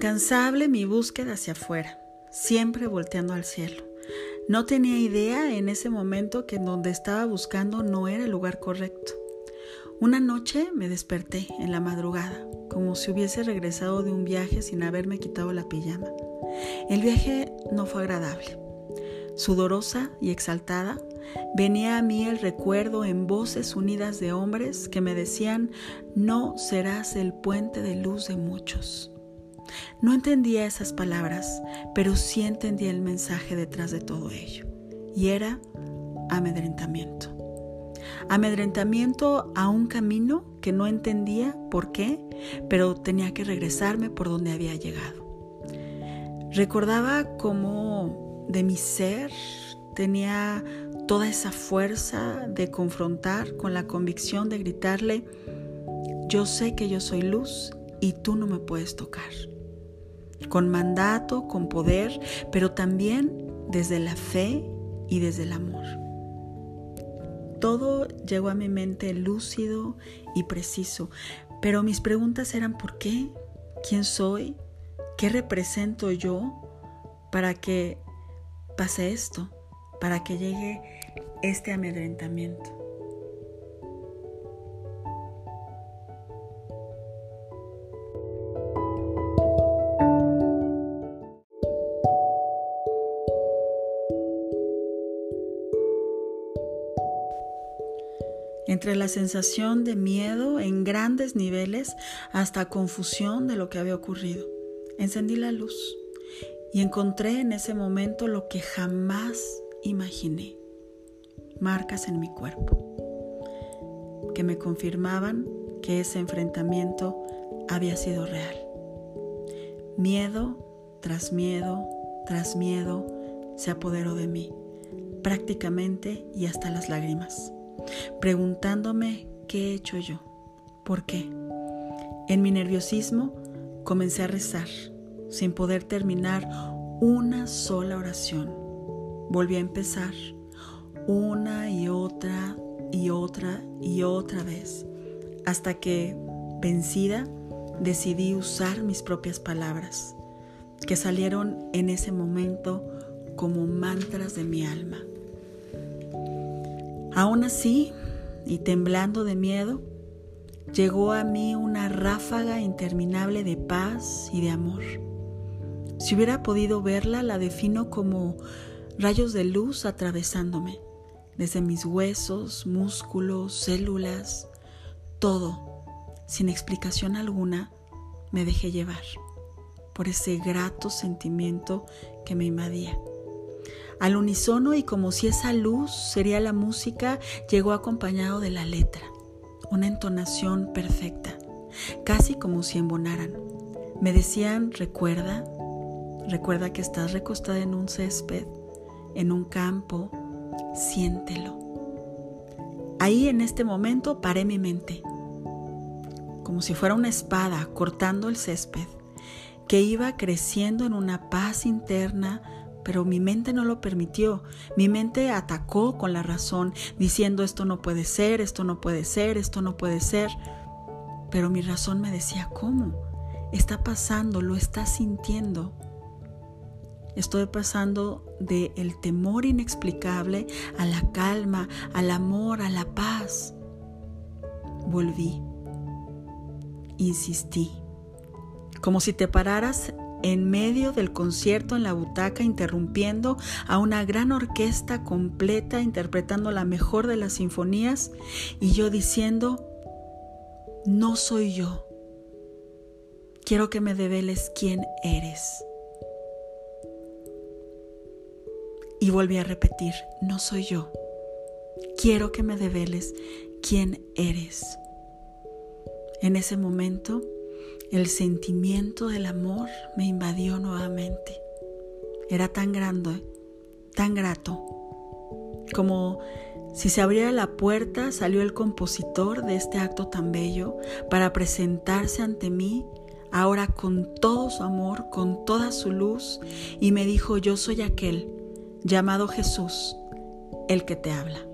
Incansable mi búsqueda hacia afuera, siempre volteando al cielo. No tenía idea en ese momento que donde estaba buscando no era el lugar correcto. Una noche me desperté en la madrugada, como si hubiese regresado de un viaje sin haberme quitado la pijama. El viaje no fue agradable. Sudorosa y exaltada, venía a mí el recuerdo en voces unidas de hombres que me decían, no serás el puente de luz de muchos. No entendía esas palabras, pero sí entendía el mensaje detrás de todo ello. Y era amedrentamiento. Amedrentamiento a un camino que no entendía por qué, pero tenía que regresarme por donde había llegado. Recordaba cómo de mi ser tenía toda esa fuerza de confrontar con la convicción de gritarle, yo sé que yo soy luz y tú no me puedes tocar con mandato, con poder, pero también desde la fe y desde el amor. Todo llegó a mi mente lúcido y preciso, pero mis preguntas eran ¿por qué? ¿Quién soy? ¿Qué represento yo para que pase esto? Para que llegue este amedrentamiento. Entre la sensación de miedo en grandes niveles hasta confusión de lo que había ocurrido. Encendí la luz y encontré en ese momento lo que jamás imaginé, marcas en mi cuerpo, que me confirmaban que ese enfrentamiento había sido real. Miedo tras miedo tras miedo se apoderó de mí, prácticamente y hasta las lágrimas preguntándome qué he hecho yo, por qué. En mi nerviosismo comencé a rezar sin poder terminar una sola oración. Volví a empezar una y otra y otra y otra vez hasta que, vencida, decidí usar mis propias palabras, que salieron en ese momento como mantras de mi alma. Aún así, y temblando de miedo, llegó a mí una ráfaga interminable de paz y de amor. Si hubiera podido verla, la defino como rayos de luz atravesándome, desde mis huesos, músculos, células, todo, sin explicación alguna, me dejé llevar por ese grato sentimiento que me invadía. Al unísono y como si esa luz sería la música, llegó acompañado de la letra, una entonación perfecta, casi como si embonaran. Me decían, recuerda, recuerda que estás recostada en un césped, en un campo, siéntelo. Ahí en este momento paré mi mente, como si fuera una espada cortando el césped, que iba creciendo en una paz interna pero mi mente no lo permitió. Mi mente atacó con la razón, diciendo esto no puede ser, esto no puede ser, esto no puede ser. Pero mi razón me decía, ¿cómo? Está pasando, lo está sintiendo. Estoy pasando de el temor inexplicable a la calma, al amor, a la paz. Volví. Insistí. Como si te pararas en medio del concierto en la butaca interrumpiendo a una gran orquesta completa interpretando la mejor de las sinfonías y yo diciendo, no soy yo, quiero que me develes quién eres. Y volví a repetir, no soy yo, quiero que me develes quién eres. En ese momento, el sentimiento del amor me invadió nuevamente. Era tan grande, tan grato, como si se abriera la puerta, salió el compositor de este acto tan bello para presentarse ante mí, ahora con todo su amor, con toda su luz, y me dijo, yo soy aquel llamado Jesús, el que te habla.